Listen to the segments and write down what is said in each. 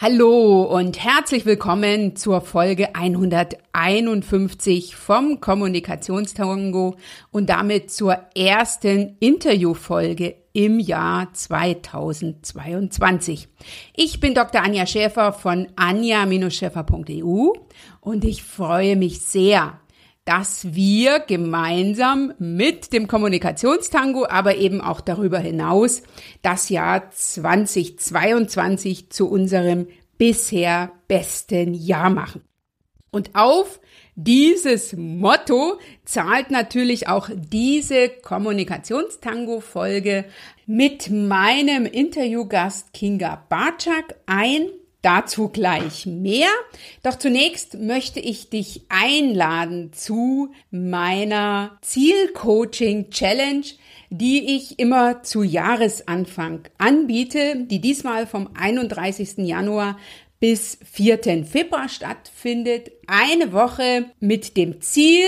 Hallo und herzlich willkommen zur Folge 151 vom Kommunikationstango und damit zur ersten Interviewfolge im Jahr 2022. Ich bin Dr. Anja Schäfer von anja-schäfer.eu und ich freue mich sehr, dass wir gemeinsam mit dem Kommunikationstango, aber eben auch darüber hinaus das Jahr 2022 zu unserem bisher besten Jahr machen. Und auf dieses Motto zahlt natürlich auch diese Kommunikationstango-Folge mit meinem Interviewgast Kinga Barczak ein, Dazu gleich mehr. Doch zunächst möchte ich dich einladen zu meiner Zielcoaching Challenge, die ich immer zu Jahresanfang anbiete, die diesmal vom 31. Januar bis 4. Februar stattfindet. Eine Woche mit dem Ziel,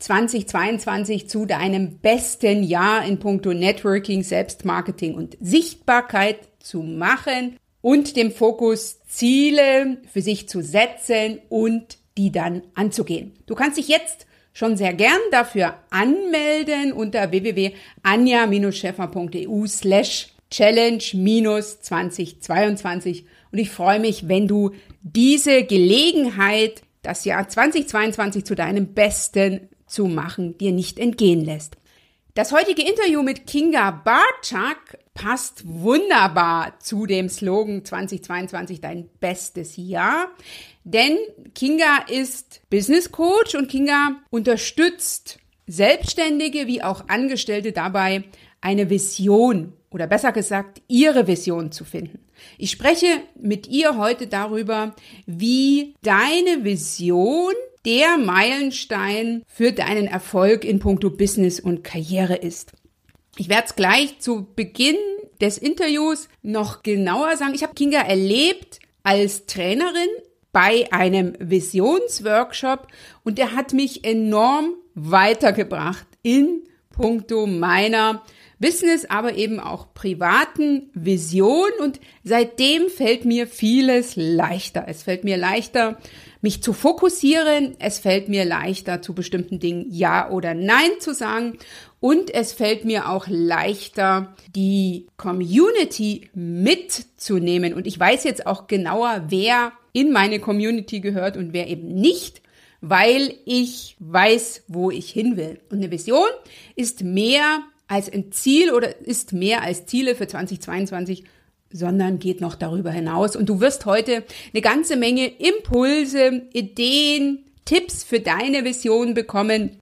2022 zu deinem besten Jahr in puncto Networking, Selbstmarketing und Sichtbarkeit zu machen und dem Fokus Ziele für sich zu setzen und die dann anzugehen. Du kannst dich jetzt schon sehr gern dafür anmelden unter www.anja-scheffer.eu slash challenge-2022 und ich freue mich, wenn du diese Gelegenheit, das Jahr 2022 zu deinem Besten zu machen, dir nicht entgehen lässt. Das heutige Interview mit Kinga Barczak passt wunderbar zu dem Slogan 2022 dein bestes Jahr. Denn Kinga ist Business Coach und Kinga unterstützt Selbstständige wie auch Angestellte dabei, eine Vision oder besser gesagt, ihre Vision zu finden. Ich spreche mit ihr heute darüber, wie deine Vision der Meilenstein für deinen Erfolg in puncto Business und Karriere ist. Ich werde es gleich zu Beginn des Interviews noch genauer sagen. Ich habe Kinga erlebt als Trainerin bei einem Visionsworkshop und der hat mich enorm weitergebracht in puncto meiner Business, aber eben auch privaten Vision und seitdem fällt mir vieles leichter. Es fällt mir leichter, mich zu fokussieren. Es fällt mir leichter, zu bestimmten Dingen Ja oder Nein zu sagen. Und es fällt mir auch leichter, die Community mitzunehmen. Und ich weiß jetzt auch genauer, wer in meine Community gehört und wer eben nicht, weil ich weiß, wo ich hin will. Und eine Vision ist mehr als ein Ziel oder ist mehr als Ziele für 2022 sondern geht noch darüber hinaus. Und du wirst heute eine ganze Menge Impulse, Ideen, Tipps für deine Vision bekommen.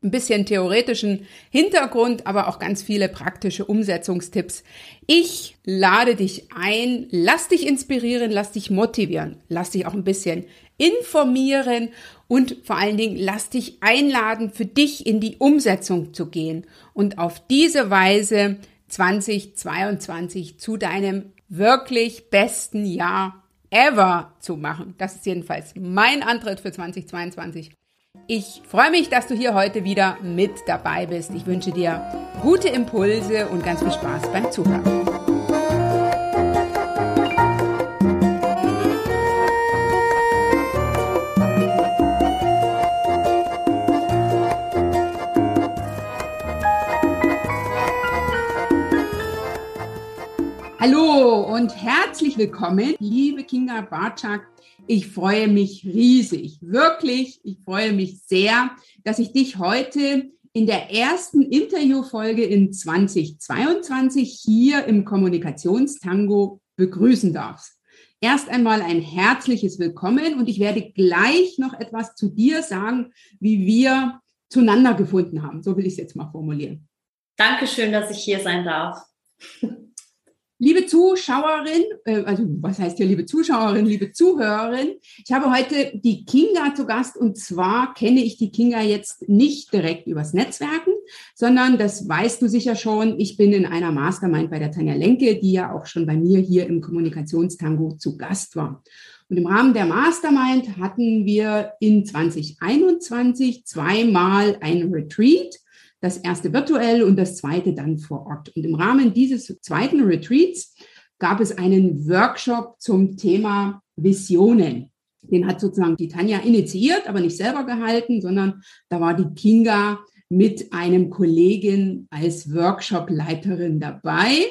Ein bisschen theoretischen Hintergrund, aber auch ganz viele praktische Umsetzungstipps. Ich lade dich ein, lass dich inspirieren, lass dich motivieren, lass dich auch ein bisschen informieren und vor allen Dingen lass dich einladen, für dich in die Umsetzung zu gehen und auf diese Weise 2022 zu deinem wirklich besten Jahr ever zu machen. Das ist jedenfalls mein Antritt für 2022. Ich freue mich, dass du hier heute wieder mit dabei bist. Ich wünsche dir gute Impulse und ganz viel Spaß beim Zuhören. Hallo und herzlich willkommen, liebe Kinga Barczak. Ich freue mich riesig, wirklich, ich freue mich sehr, dass ich dich heute in der ersten Interviewfolge in 2022 hier im Kommunikationstango begrüßen darf. Erst einmal ein herzliches Willkommen und ich werde gleich noch etwas zu dir sagen, wie wir zueinander gefunden haben. So will ich es jetzt mal formulieren. Dankeschön, dass ich hier sein darf. Liebe Zuschauerin, äh, also was heißt hier liebe Zuschauerin, liebe Zuhörerin, ich habe heute die Kinga zu Gast und zwar kenne ich die Kinga jetzt nicht direkt übers Netzwerken, sondern das weißt du sicher schon, ich bin in einer Mastermind bei der Tanja Lenke, die ja auch schon bei mir hier im Kommunikationstango zu Gast war. Und im Rahmen der Mastermind hatten wir in 2021 zweimal ein Retreat das erste virtuell und das zweite dann vor Ort. Und im Rahmen dieses zweiten Retreats gab es einen Workshop zum Thema Visionen. Den hat sozusagen die Tanja initiiert, aber nicht selber gehalten, sondern da war die Kinga mit einem Kollegen als Workshop-Leiterin dabei.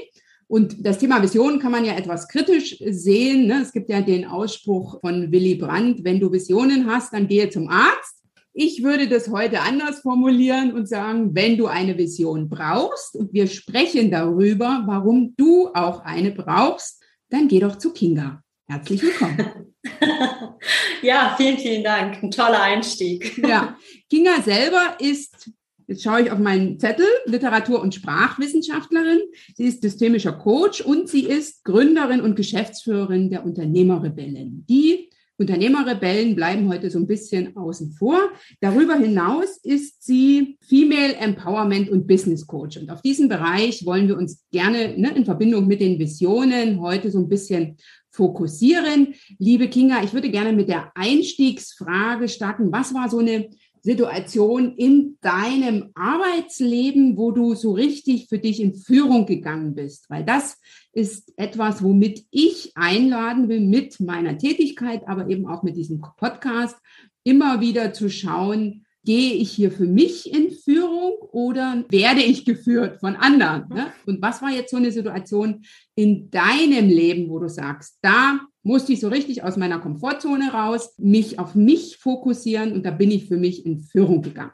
Und das Thema Vision kann man ja etwas kritisch sehen. Ne? Es gibt ja den Ausspruch von Willy Brandt, wenn du Visionen hast, dann gehe zum Arzt. Ich würde das heute anders formulieren und sagen, wenn du eine Vision brauchst und wir sprechen darüber, warum du auch eine brauchst, dann geh doch zu Kinga. Herzlich willkommen. ja, vielen, vielen Dank. Ein toller Einstieg. Ja, Kinga selber ist Jetzt schaue ich auf meinen Zettel, Literatur- und Sprachwissenschaftlerin. Sie ist systemischer Coach und sie ist Gründerin und Geschäftsführerin der Unternehmerrebellen. Die Unternehmerrebellen bleiben heute so ein bisschen außen vor. Darüber hinaus ist sie Female Empowerment und Business Coach. Und auf diesen Bereich wollen wir uns gerne ne, in Verbindung mit den Visionen heute so ein bisschen fokussieren. Liebe Kinga, ich würde gerne mit der Einstiegsfrage starten. Was war so eine Situation in deinem Arbeitsleben, wo du so richtig für dich in Führung gegangen bist? Weil das ist etwas, womit ich einladen will mit meiner Tätigkeit, aber eben auch mit diesem Podcast, immer wieder zu schauen, gehe ich hier für mich in Führung oder werde ich geführt von anderen? Ne? Und was war jetzt so eine Situation in deinem Leben, wo du sagst, da musste ich so richtig aus meiner Komfortzone raus, mich auf mich fokussieren und da bin ich für mich in Führung gegangen?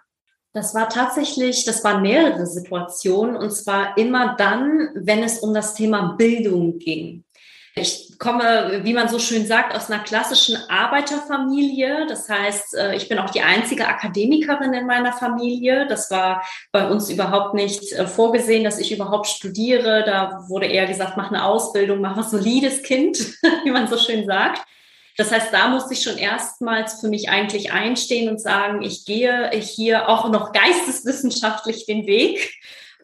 Das war tatsächlich, das waren mehrere Situationen und zwar immer dann, wenn es um das Thema Bildung ging. Ich komme, wie man so schön sagt, aus einer klassischen Arbeiterfamilie. Das heißt, äh, ich bin auch die einzige Akademikerin in meiner Familie. Das war bei uns überhaupt nicht äh, vorgesehen, dass ich überhaupt studiere. Da wurde eher gesagt, mach eine Ausbildung, mach ein solides Kind, wie man so schön sagt. Das heißt, da musste ich schon erstmals für mich eigentlich einstehen und sagen, ich gehe hier auch noch geisteswissenschaftlich den Weg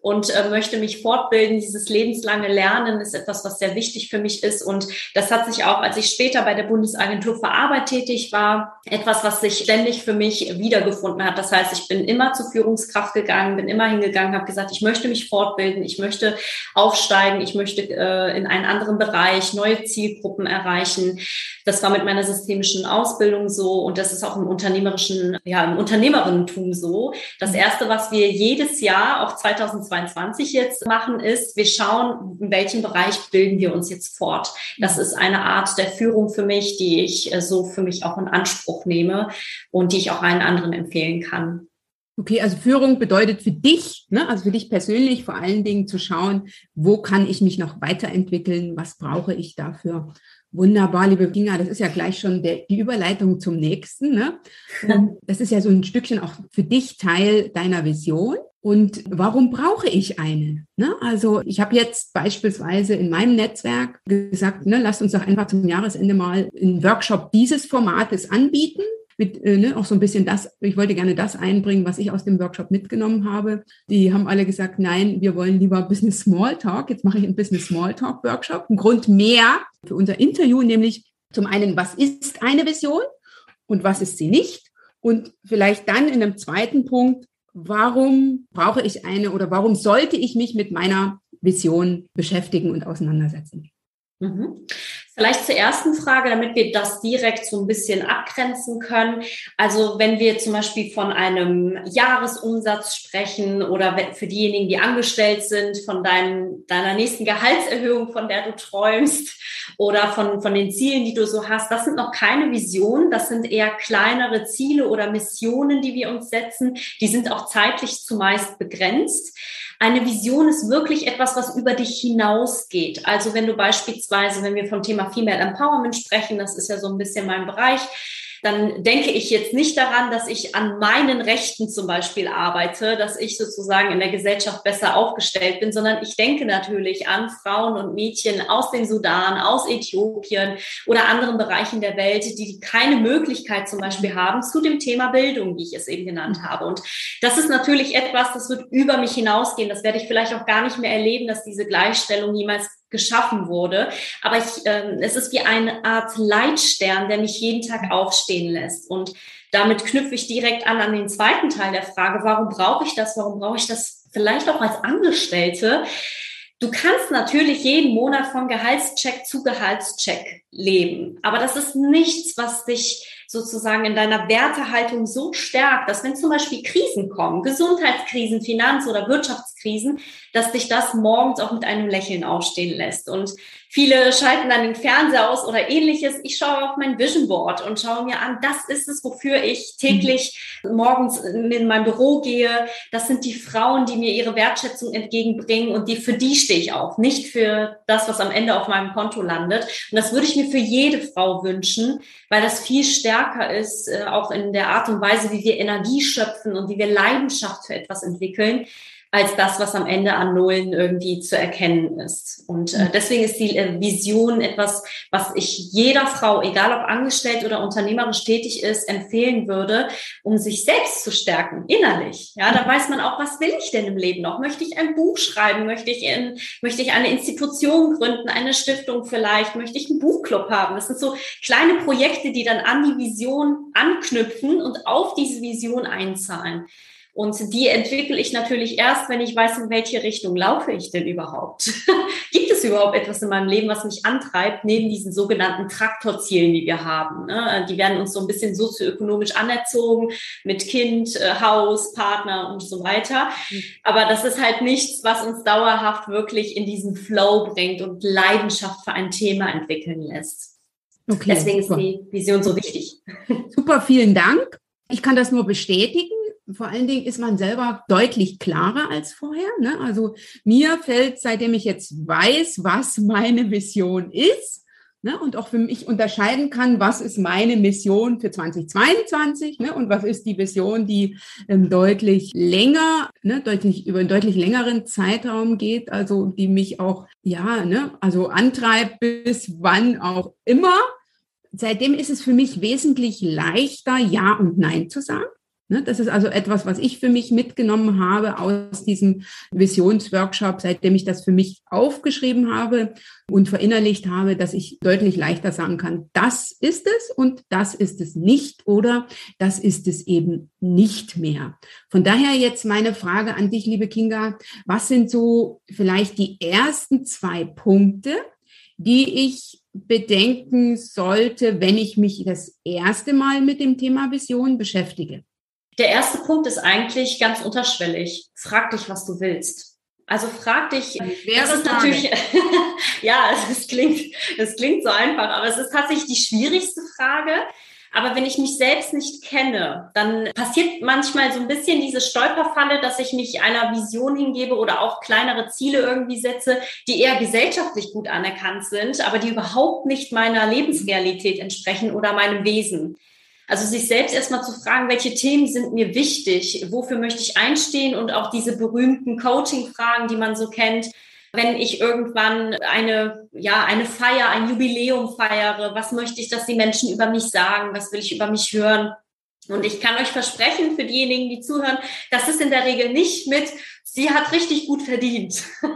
und äh, möchte mich fortbilden. Dieses lebenslange Lernen ist etwas, was sehr wichtig für mich ist. Und das hat sich auch, als ich später bei der Bundesagentur für Arbeit tätig war, etwas, was sich ständig für mich wiedergefunden hat. Das heißt, ich bin immer zur Führungskraft gegangen, bin immer hingegangen, habe gesagt, ich möchte mich fortbilden, ich möchte aufsteigen, ich möchte äh, in einen anderen Bereich neue Zielgruppen erreichen. Das war mit meiner systemischen Ausbildung so und das ist auch im unternehmerischen, ja, im Unternehmerinnentum so. Das erste, was wir jedes Jahr, auch 2020 2022 jetzt machen, ist, wir schauen, in welchem Bereich bilden wir uns jetzt fort. Das ist eine Art der Führung für mich, die ich äh, so für mich auch in Anspruch nehme und die ich auch allen anderen empfehlen kann. Okay, also Führung bedeutet für dich, ne, also für dich persönlich vor allen Dingen zu schauen, wo kann ich mich noch weiterentwickeln, was brauche ich dafür. Wunderbar, liebe Kinga, das ist ja gleich schon der, die Überleitung zum nächsten. Ne? das ist ja so ein Stückchen auch für dich Teil deiner Vision. Und warum brauche ich eine? Ne? Also ich habe jetzt beispielsweise in meinem Netzwerk gesagt, ne, lasst uns doch einfach zum Jahresende mal einen Workshop dieses Formates anbieten. Mit, äh, ne, auch so ein bisschen das, ich wollte gerne das einbringen, was ich aus dem Workshop mitgenommen habe. Die haben alle gesagt, nein, wir wollen lieber Business Smalltalk. Jetzt mache ich einen Business Smalltalk Workshop. Ein Grund mehr für unser Interview, nämlich zum einen, was ist eine Vision und was ist sie nicht? Und vielleicht dann in einem zweiten Punkt, warum brauche ich eine oder warum sollte ich mich mit meiner Vision beschäftigen und auseinandersetzen? Mhm. Vielleicht zur ersten Frage, damit wir das direkt so ein bisschen abgrenzen können. Also wenn wir zum Beispiel von einem Jahresumsatz sprechen oder für diejenigen, die angestellt sind, von dein, deiner nächsten Gehaltserhöhung, von der du träumst oder von, von den Zielen, die du so hast, das sind noch keine Visionen, das sind eher kleinere Ziele oder Missionen, die wir uns setzen. Die sind auch zeitlich zumeist begrenzt. Eine Vision ist wirklich etwas, was über dich hinausgeht. Also wenn du beispielsweise, wenn wir vom Thema Female Empowerment sprechen, das ist ja so ein bisschen mein Bereich, dann denke ich jetzt nicht daran, dass ich an meinen Rechten zum Beispiel arbeite, dass ich sozusagen in der Gesellschaft besser aufgestellt bin, sondern ich denke natürlich an Frauen und Mädchen aus dem Sudan, aus Äthiopien oder anderen Bereichen der Welt, die keine Möglichkeit zum Beispiel haben zu dem Thema Bildung, wie ich es eben genannt habe. Und das ist natürlich etwas, das wird über mich hinausgehen. Das werde ich vielleicht auch gar nicht mehr erleben, dass diese Gleichstellung jemals geschaffen wurde. Aber ich, äh, es ist wie eine Art Leitstern, der mich jeden Tag aufstehen lässt. Und damit knüpfe ich direkt an an den zweiten Teil der Frage, warum brauche ich das? Warum brauche ich das vielleicht auch als Angestellte? Du kannst natürlich jeden Monat von Gehaltscheck zu Gehaltscheck leben, aber das ist nichts, was dich sozusagen in deiner Wertehaltung so stärkt, dass wenn zum Beispiel Krisen kommen, Gesundheitskrisen, Finanz- oder Wirtschaftskrisen, dass dich das morgens auch mit einem Lächeln aufstehen lässt. Und viele schalten dann den Fernseher aus oder ähnliches. Ich schaue auf mein Vision Board und schaue mir an, das ist es, wofür ich täglich morgens in mein Büro gehe. Das sind die Frauen, die mir ihre Wertschätzung entgegenbringen und die, für die stehe ich auf, nicht für das, was am Ende auf meinem Konto landet. Und das würde ich mir für jede Frau wünschen, weil das viel stärker ist, äh, auch in der Art und Weise, wie wir Energie schöpfen und wie wir Leidenschaft für etwas entwickeln als das, was am Ende an Nullen irgendwie zu erkennen ist. Und äh, mhm. deswegen ist die äh, Vision etwas, was ich jeder Frau, egal ob angestellt oder unternehmerisch tätig ist, empfehlen würde, um sich selbst zu stärken, innerlich. Ja, da weiß man auch, was will ich denn im Leben noch? Möchte ich ein Buch schreiben? Möchte ich, in, möchte ich eine Institution gründen, eine Stiftung vielleicht? Möchte ich einen Buchclub haben? Das sind so kleine Projekte, die dann an die Vision anknüpfen und auf diese Vision einzahlen. Und die entwickle ich natürlich erst, wenn ich weiß, in welche Richtung laufe ich denn überhaupt. Gibt es überhaupt etwas in meinem Leben, was mich antreibt, neben diesen sogenannten Traktorzielen, die wir haben? Ne? Die werden uns so ein bisschen sozioökonomisch anerzogen mit Kind, äh, Haus, Partner und so weiter. Mhm. Aber das ist halt nichts, was uns dauerhaft wirklich in diesen Flow bringt und Leidenschaft für ein Thema entwickeln lässt. Okay, Deswegen super. ist die Vision so wichtig. Super, vielen Dank. Ich kann das nur bestätigen vor allen Dingen ist man selber deutlich klarer als vorher. Ne? Also mir fällt, seitdem ich jetzt weiß, was meine Mission ist, ne, und auch für mich unterscheiden kann, was ist meine Mission für 2022 ne, und was ist die Vision, die ähm, deutlich länger, ne, deutlich über einen deutlich längeren Zeitraum geht, also die mich auch ja, ne, also antreibt bis wann auch immer. Seitdem ist es für mich wesentlich leichter, Ja und Nein zu sagen. Ne, das ist also etwas, was ich für mich mitgenommen habe aus diesem Visionsworkshop, seitdem ich das für mich aufgeschrieben habe und verinnerlicht habe, dass ich deutlich leichter sagen kann, das ist es und das ist es nicht oder das ist es eben nicht mehr. Von daher jetzt meine Frage an dich, liebe Kinga, was sind so vielleicht die ersten zwei Punkte, die ich bedenken sollte, wenn ich mich das erste Mal mit dem Thema Vision beschäftige? Der erste Punkt ist eigentlich ganz unterschwellig. Frag dich, was du willst. Also frag dich, das ist natürlich, ja, es klingt, es klingt so einfach, aber es ist tatsächlich die schwierigste Frage. Aber wenn ich mich selbst nicht kenne, dann passiert manchmal so ein bisschen diese Stolperfalle, dass ich mich einer Vision hingebe oder auch kleinere Ziele irgendwie setze, die eher gesellschaftlich gut anerkannt sind, aber die überhaupt nicht meiner Lebensrealität entsprechen oder meinem Wesen. Also sich selbst erstmal zu fragen, welche Themen sind mir wichtig, wofür möchte ich einstehen und auch diese berühmten Coaching-Fragen, die man so kennt. Wenn ich irgendwann eine, ja, eine Feier, ein Jubiläum feiere, was möchte ich, dass die Menschen über mich sagen? Was will ich über mich hören? Und ich kann euch versprechen, für diejenigen, die zuhören, das ist in der Regel nicht mit, sie hat richtig gut verdient.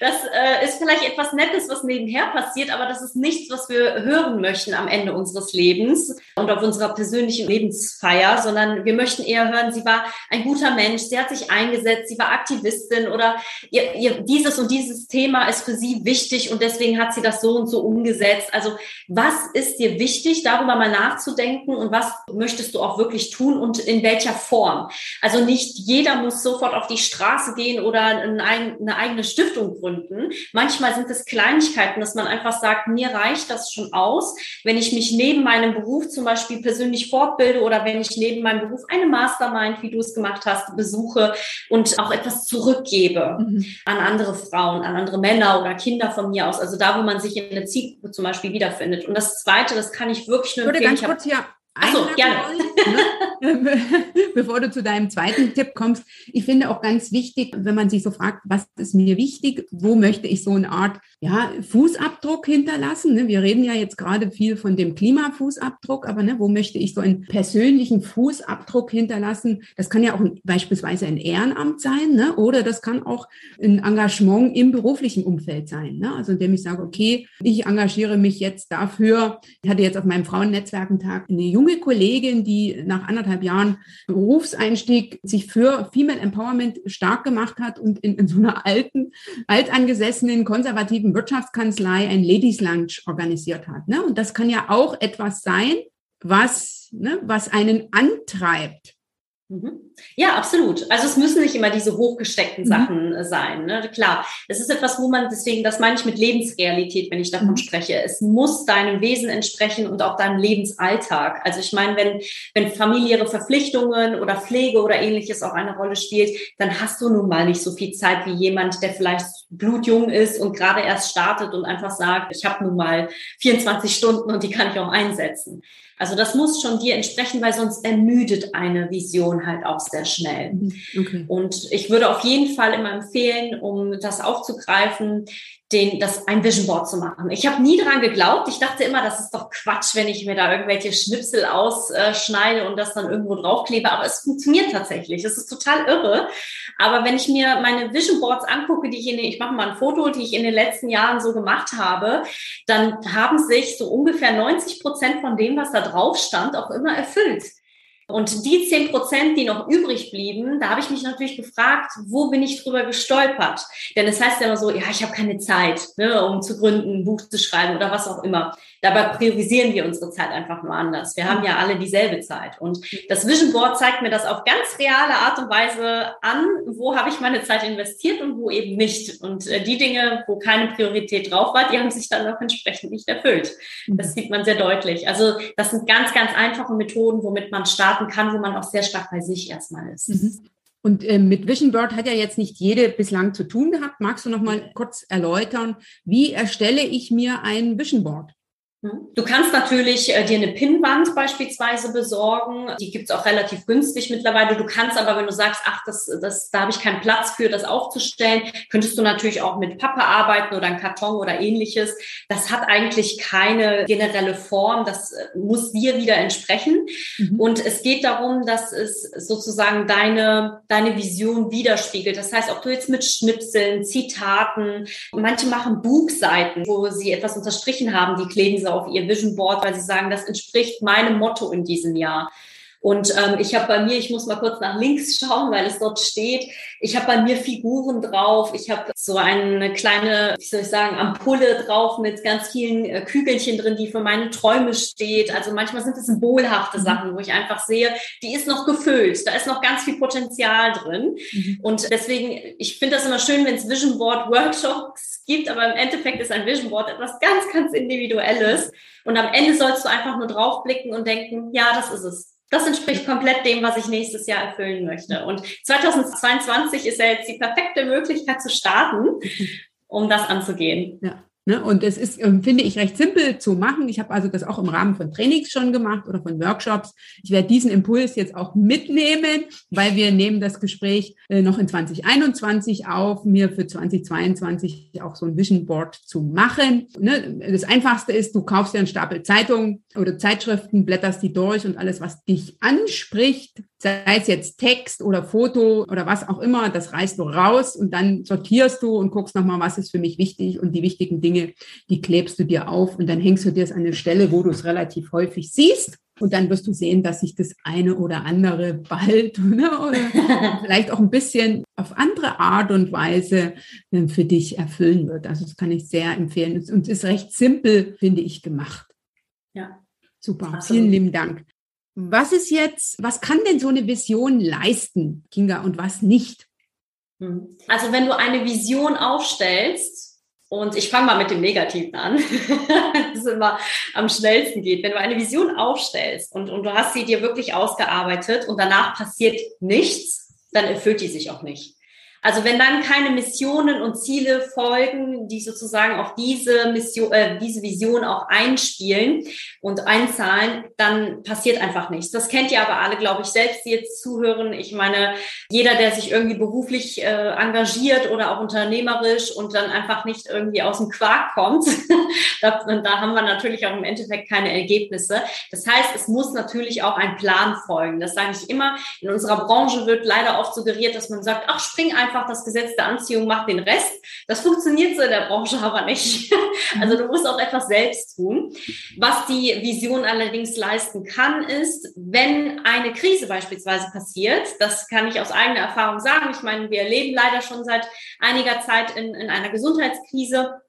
Das äh, ist vielleicht etwas Nettes, was nebenher passiert, aber das ist nichts, was wir hören möchten am Ende unseres Lebens und auf unserer persönlichen Lebensfeier, sondern wir möchten eher hören, sie war ein guter Mensch, sie hat sich eingesetzt, sie war Aktivistin oder ihr, ihr, dieses und dieses Thema ist für sie wichtig und deswegen hat sie das so und so umgesetzt. Also was ist dir wichtig, darüber mal nachzudenken und was möchtest du auch wirklich tun und in welcher Form? Also nicht jeder muss sofort auf die Straße gehen oder eine eigene Stiftung gründen. Manchmal sind es Kleinigkeiten, dass man einfach sagt, mir reicht das schon aus, wenn ich mich neben meinem Beruf zum Beispiel persönlich fortbilde oder wenn ich neben meinem Beruf eine Mastermind, wie du es gemacht hast, besuche und auch etwas zurückgebe mhm. an andere Frauen, an andere Männer oder Kinder von mir aus. Also da, wo man sich in der Zielgruppe zum Beispiel wiederfindet. Und das Zweite, das kann ich wirklich nur empfehlen. Ganz kurz hier Achso, gerne. Ne? bevor du zu deinem zweiten Tipp kommst. Ich finde auch ganz wichtig, wenn man sich so fragt, was ist mir wichtig, wo möchte ich so eine Art ja, Fußabdruck hinterlassen. Ne? Wir reden ja jetzt gerade viel von dem Klimafußabdruck, aber ne, wo möchte ich so einen persönlichen Fußabdruck hinterlassen? Das kann ja auch beispielsweise ein Ehrenamt sein, ne? oder das kann auch ein Engagement im beruflichen Umfeld sein. Ne? Also indem ich sage, okay, ich engagiere mich jetzt dafür. Ich hatte jetzt auf meinem Frauennetzwerkentag eine junge Kollegin, die nach anderthalb Jahren Berufseinstieg sich für Female Empowerment stark gemacht hat und in, in so einer alten, altangesessenen, konservativen Wirtschaftskanzlei ein Ladies Lunch organisiert hat. Ne? Und das kann ja auch etwas sein, was, ne, was einen antreibt. Mhm. Ja, absolut. Also es müssen nicht immer diese hochgesteckten mhm. Sachen mhm. sein. Ne? Klar, es ist etwas, wo man, deswegen, das meine ich mit Lebensrealität, wenn ich davon mhm. spreche. Es muss deinem Wesen entsprechen und auch deinem Lebensalltag. Also ich meine, wenn, wenn familiäre Verpflichtungen oder Pflege oder ähnliches auch eine Rolle spielt, dann hast du nun mal nicht so viel Zeit wie jemand, der vielleicht blutjung ist und gerade erst startet und einfach sagt, ich habe nun mal 24 Stunden und die kann ich auch einsetzen. Also das muss schon dir entsprechen, weil sonst ermüdet eine Vision halt auch sehr schnell. Mhm. Okay. Und ich würde auf jeden Fall immer empfehlen, um das aufzugreifen, den, das ein Vision Board zu machen. Ich habe nie dran geglaubt. Ich dachte immer, das ist doch Quatsch, wenn ich mir da irgendwelche Schnipsel ausschneide und das dann irgendwo draufklebe. Aber es funktioniert tatsächlich. Es ist total irre. Aber wenn ich mir meine Vision Boards angucke, die ich in den, ich mache mal ein Foto, die ich in den letzten Jahren so gemacht habe, dann haben sich so ungefähr 90 Prozent von dem, was da drauf stand, auch immer erfüllt. Und die zehn Prozent, die noch übrig blieben, da habe ich mich natürlich gefragt, wo bin ich drüber gestolpert? Denn es heißt ja immer so, ja, ich habe keine Zeit, ne, um zu gründen, ein Buch zu schreiben oder was auch immer. Dabei priorisieren wir unsere Zeit einfach nur anders. Wir haben ja alle dieselbe Zeit. Und das Vision Board zeigt mir das auf ganz reale Art und Weise an, wo habe ich meine Zeit investiert und wo eben nicht. Und äh, die Dinge, wo keine Priorität drauf war, die haben sich dann auch entsprechend nicht erfüllt. Das mhm. sieht man sehr deutlich. Also das sind ganz, ganz einfache Methoden, womit man starten kann, wo man auch sehr stark bei sich erstmal ist. Mhm. Und äh, mit Vision Board hat ja jetzt nicht jede bislang zu tun gehabt. Magst du noch mal kurz erläutern, wie erstelle ich mir ein Vision Board? Hm? Du kannst natürlich äh, dir eine Pinnwand beispielsweise besorgen. Die gibt's auch relativ günstig mittlerweile. Du kannst aber, wenn du sagst, ach, das, das, da habe ich keinen Platz für, das aufzustellen, könntest du natürlich auch mit Pappe arbeiten oder ein Karton oder ähnliches. Das hat eigentlich keine generelle Form. Das äh, muss dir wieder entsprechen. Mhm. Und es geht darum, dass es sozusagen deine, deine Vision widerspiegelt. Das heißt, ob du jetzt mit Schnipseln, Zitaten, manche machen Buchseiten, wo sie etwas unterstrichen haben, die kleben sie auf ihr Vision Board, weil sie sagen, das entspricht meinem Motto in diesem Jahr. Und ähm, ich habe bei mir, ich muss mal kurz nach links schauen, weil es dort steht, ich habe bei mir Figuren drauf, ich habe so eine kleine, wie soll ich sagen, Ampulle drauf mit ganz vielen äh, Kügelchen drin, die für meine Träume steht. Also manchmal sind es symbolhafte mhm. Sachen, wo ich einfach sehe, die ist noch gefüllt, da ist noch ganz viel Potenzial drin. Mhm. Und deswegen, ich finde das immer schön, wenn es Vision Board Workshops gibt, aber im Endeffekt ist ein Vision Board etwas ganz, ganz Individuelles. Und am Ende sollst du einfach nur draufblicken und denken, ja, das ist es das entspricht komplett dem, was ich nächstes Jahr erfüllen möchte. Und 2022 ist ja jetzt die perfekte Möglichkeit zu starten, um das anzugehen. Ja. Ne? Und es ist, ähm, finde ich, recht simpel zu machen. Ich habe also das auch im Rahmen von Trainings schon gemacht oder von Workshops. Ich werde diesen Impuls jetzt auch mitnehmen, weil wir nehmen das Gespräch äh, noch in 2021 auf, mir für 2022 auch so ein Vision Board zu machen. Ne? Das Einfachste ist, du kaufst dir einen Stapel Zeitungen oder Zeitschriften, blätterst die durch und alles, was dich anspricht, sei es jetzt Text oder Foto oder was auch immer, das reißt du raus und dann sortierst du und guckst nochmal, was ist für mich wichtig und die wichtigen Dinge, die klebst du dir auf und dann hängst du dir es an eine Stelle, wo du es relativ häufig siehst. Und dann wirst du sehen, dass sich das eine oder andere bald ne, oder vielleicht auch ein bisschen auf andere Art und Weise ähm, für dich erfüllen wird. Also das kann ich sehr empfehlen. Und es ist recht simpel, finde ich, gemacht. Ja. Super. Absolut. Vielen lieben Dank. Was ist jetzt, was kann denn so eine Vision leisten, Kinga, und was nicht? Hm. Also wenn du eine Vision aufstellst, und ich fange mal mit dem Negativen an, das immer am schnellsten geht. Wenn du eine Vision aufstellst und, und du hast sie dir wirklich ausgearbeitet und danach passiert nichts, dann erfüllt die sich auch nicht. Also wenn dann keine Missionen und Ziele folgen, die sozusagen auf diese Mission, äh, diese Vision auch einspielen und einzahlen, dann passiert einfach nichts. Das kennt ihr aber alle, glaube ich, selbst, die jetzt zuhören. Ich meine, jeder, der sich irgendwie beruflich äh, engagiert oder auch unternehmerisch und dann einfach nicht irgendwie aus dem Quark kommt, da, da haben wir natürlich auch im Endeffekt keine Ergebnisse. Das heißt, es muss natürlich auch ein Plan folgen. Das sage ich immer. In unserer Branche wird leider oft suggeriert, dass man sagt, ach, spring einfach einfach, das Gesetz der Anziehung macht den Rest. Das funktioniert so in der Branche aber nicht. Also du musst auch etwas selbst tun. Was die Vision allerdings leisten kann, ist, wenn eine Krise beispielsweise passiert, das kann ich aus eigener Erfahrung sagen. Ich meine, wir leben leider schon seit einiger Zeit in, in einer Gesundheitskrise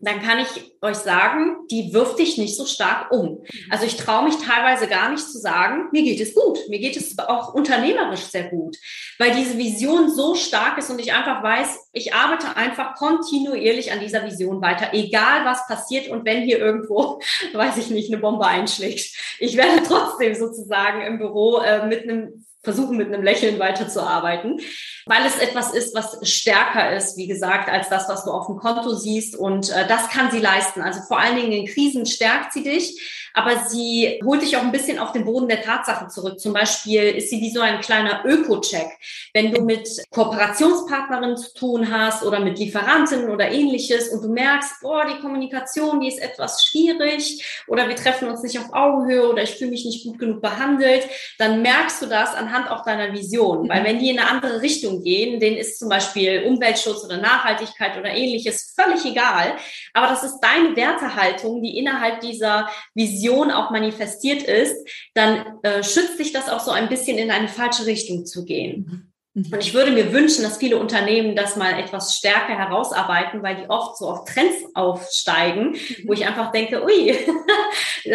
dann kann ich euch sagen, die wirft dich nicht so stark um. Also ich traue mich teilweise gar nicht zu sagen, mir geht es gut, mir geht es auch unternehmerisch sehr gut, weil diese Vision so stark ist und ich einfach weiß, ich arbeite einfach kontinuierlich an dieser Vision weiter, egal was passiert und wenn hier irgendwo, weiß ich nicht, eine Bombe einschlägt. Ich werde trotzdem sozusagen im Büro äh, mit einem versuchen mit einem Lächeln weiterzuarbeiten, weil es etwas ist, was stärker ist, wie gesagt, als das, was du auf dem Konto siehst. Und äh, das kann sie leisten. Also vor allen Dingen in Krisen stärkt sie dich aber sie holt dich auch ein bisschen auf den Boden der Tatsachen zurück. Zum Beispiel ist sie wie so ein kleiner Öko-Check. Wenn du mit Kooperationspartnerinnen zu tun hast oder mit Lieferanten oder ähnliches und du merkst, boah, die Kommunikation, die ist etwas schwierig oder wir treffen uns nicht auf Augenhöhe oder ich fühle mich nicht gut genug behandelt, dann merkst du das anhand auch deiner Vision. Weil wenn die in eine andere Richtung gehen, denen ist zum Beispiel Umweltschutz oder Nachhaltigkeit oder ähnliches völlig egal. Aber das ist deine Wertehaltung, die innerhalb dieser Vision Vision auch manifestiert ist, dann äh, schützt sich das auch so ein bisschen in eine falsche Richtung zu gehen. Mhm. Mhm. Und ich würde mir wünschen, dass viele Unternehmen das mal etwas stärker herausarbeiten, weil die oft so auf Trends aufsteigen, wo ich einfach denke, ui,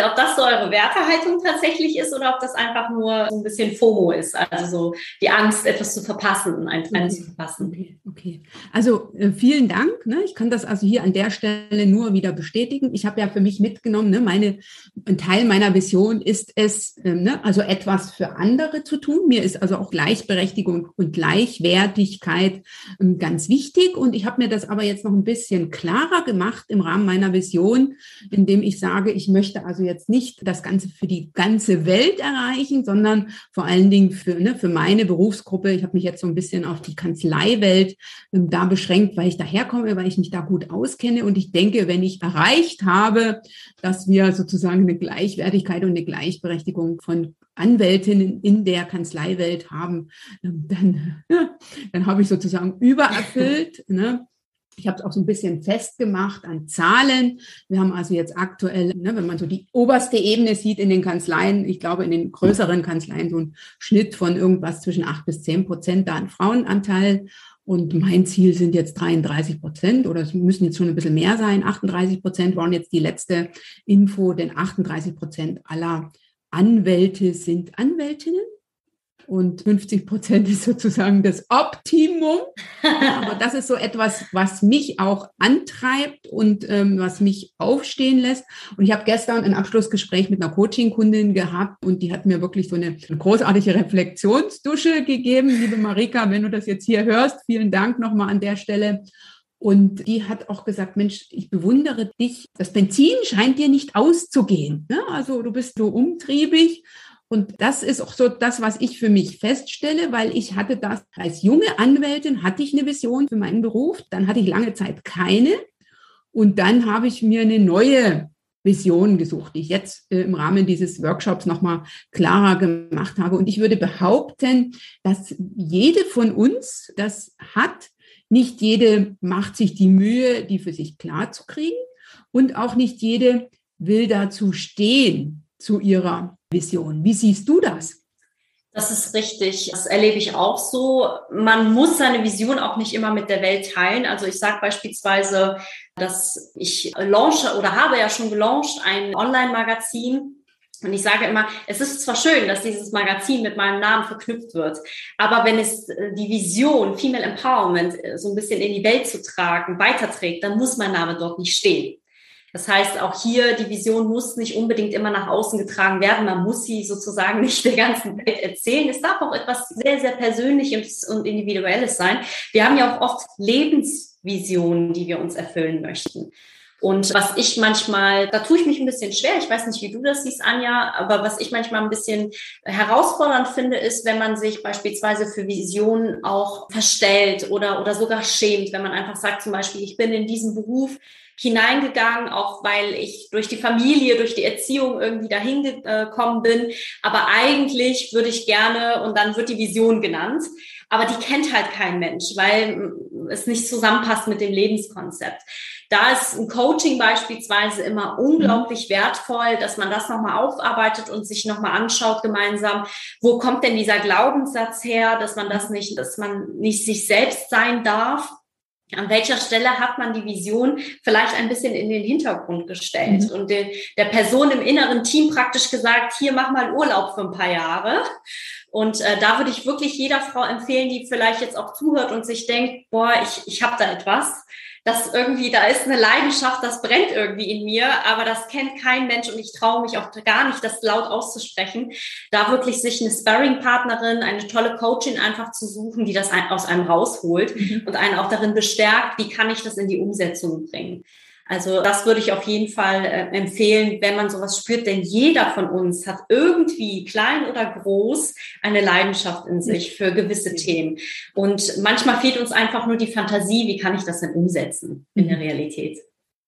ob das so eure Wertehaltung tatsächlich ist oder ob das einfach nur so ein bisschen FOMO ist, also so die Angst, etwas zu verpassen, einen Trend okay. zu verpassen. Okay, okay. Also äh, vielen Dank. Ne? Ich kann das also hier an der Stelle nur wieder bestätigen. Ich habe ja für mich mitgenommen, ne? meine, ein Teil meiner Vision ist es, äh, ne? also etwas für andere zu tun. Mir ist also auch Gleichberechtigung und Gleichwertigkeit ähm, ganz wichtig. Und ich habe mir das aber jetzt noch ein bisschen klarer gemacht im Rahmen meiner Vision, indem ich sage, ich möchte also jetzt nicht das Ganze für die ganze Welt erreichen, sondern vor allen Dingen für, ne, für meine Berufsgruppe. Ich habe mich jetzt so ein bisschen auf die Kanzleiwelt ähm, da beschränkt, weil ich daherkomme, weil ich mich da gut auskenne. Und ich denke, wenn ich erreicht habe, dass wir sozusagen eine Gleichwertigkeit und eine Gleichberechtigung von Anwältinnen in der Kanzleiwelt haben, ähm, dann, dann habe ich sozusagen übererfüllt. Ne? Ich habe es auch so ein bisschen festgemacht an Zahlen. Wir haben also jetzt aktuell, ne, wenn man so die oberste Ebene sieht in den Kanzleien, ich glaube in den größeren Kanzleien so ein Schnitt von irgendwas zwischen acht bis zehn Prozent da an Frauenanteil. Und mein Ziel sind jetzt 33 Prozent oder es müssen jetzt schon ein bisschen mehr sein. 38 Prozent waren jetzt die letzte Info, denn 38 Prozent aller Anwälte sind Anwältinnen und 50 Prozent ist sozusagen das Optimum. Aber das ist so etwas, was mich auch antreibt und ähm, was mich aufstehen lässt. Und ich habe gestern ein Abschlussgespräch mit einer Coaching-Kundin gehabt und die hat mir wirklich so eine, eine großartige Reflexionsdusche gegeben. Liebe Marika, wenn du das jetzt hier hörst, vielen Dank nochmal an der Stelle. Und die hat auch gesagt, Mensch, ich bewundere dich. Das Benzin scheint dir nicht auszugehen. Ne? Also du bist so umtriebig. Und das ist auch so das, was ich für mich feststelle, weil ich hatte das als junge Anwältin, hatte ich eine Vision für meinen Beruf. Dann hatte ich lange Zeit keine. Und dann habe ich mir eine neue Vision gesucht, die ich jetzt äh, im Rahmen dieses Workshops nochmal klarer gemacht habe. Und ich würde behaupten, dass jede von uns das hat, nicht jede macht sich die Mühe, die für sich klar zu kriegen und auch nicht jede will dazu stehen zu ihrer Vision. Wie siehst du das? Das ist richtig. Das erlebe ich auch so. Man muss seine Vision auch nicht immer mit der Welt teilen. Also ich sage beispielsweise, dass ich launche oder habe ja schon gelauncht ein Online-Magazin, und ich sage immer, es ist zwar schön, dass dieses Magazin mit meinem Namen verknüpft wird, aber wenn es äh, die Vision Female Empowerment äh, so ein bisschen in die Welt zu tragen, weiterträgt, dann muss mein Name dort nicht stehen. Das heißt, auch hier, die Vision muss nicht unbedingt immer nach außen getragen werden. Man muss sie sozusagen nicht der ganzen Welt erzählen. Es darf auch etwas sehr, sehr Persönliches und Individuelles sein. Wir haben ja auch oft Lebensvisionen, die wir uns erfüllen möchten. Und was ich manchmal, da tue ich mich ein bisschen schwer, ich weiß nicht, wie du das siehst, Anja, aber was ich manchmal ein bisschen herausfordernd finde, ist, wenn man sich beispielsweise für Visionen auch verstellt oder, oder sogar schämt, wenn man einfach sagt, zum Beispiel, ich bin in diesem Beruf hineingegangen, auch weil ich durch die Familie, durch die Erziehung irgendwie dahin gekommen bin. Aber eigentlich würde ich gerne, und dann wird die Vision genannt, aber die kennt halt kein Mensch, weil es nicht zusammenpasst mit dem Lebenskonzept. Da ist ein Coaching beispielsweise immer unglaublich wertvoll, dass man das nochmal aufarbeitet und sich nochmal anschaut gemeinsam, wo kommt denn dieser Glaubenssatz her, dass man das nicht, dass man nicht sich selbst sein darf. An welcher Stelle hat man die Vision vielleicht ein bisschen in den Hintergrund gestellt mhm. und den, der Person im inneren Team praktisch gesagt, hier mach mal Urlaub für ein paar Jahre. Und äh, da würde ich wirklich jeder Frau empfehlen, die vielleicht jetzt auch zuhört und sich denkt, boah, ich, ich habe da etwas dass irgendwie, da ist eine Leidenschaft, das brennt irgendwie in mir, aber das kennt kein Mensch und ich traue mich auch gar nicht, das laut auszusprechen. Da wirklich sich eine Sparring-Partnerin, eine tolle Coachin einfach zu suchen, die das aus einem rausholt mhm. und einen auch darin bestärkt, wie kann ich das in die Umsetzung bringen. Also das würde ich auf jeden Fall äh, empfehlen, wenn man sowas spürt, denn jeder von uns hat irgendwie, klein oder groß, eine Leidenschaft in sich für gewisse Themen. Und manchmal fehlt uns einfach nur die Fantasie, wie kann ich das denn umsetzen in der mhm. Realität.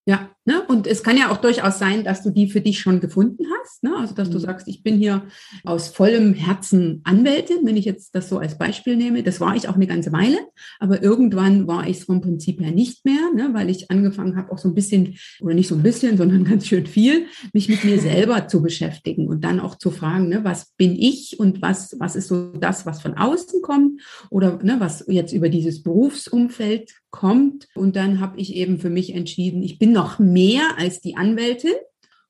Ja, ne? und es kann ja auch durchaus sein, dass du die für dich schon gefunden hast. Ne? Also, dass du mhm. sagst, ich bin hier aus vollem Herzen Anwältin, wenn ich jetzt das so als Beispiel nehme. Das war ich auch eine ganze Weile, aber irgendwann war ich es vom Prinzip her nicht mehr, ne? weil ich angefangen habe, auch so ein bisschen, oder nicht so ein bisschen, sondern ganz schön viel, mich mit mir selber zu beschäftigen und dann auch zu fragen, ne, was bin ich und was, was ist so das, was von außen kommt oder ne, was jetzt über dieses Berufsumfeld kommt. Und dann habe ich eben für mich entschieden, ich bin noch mehr als die Anwältin.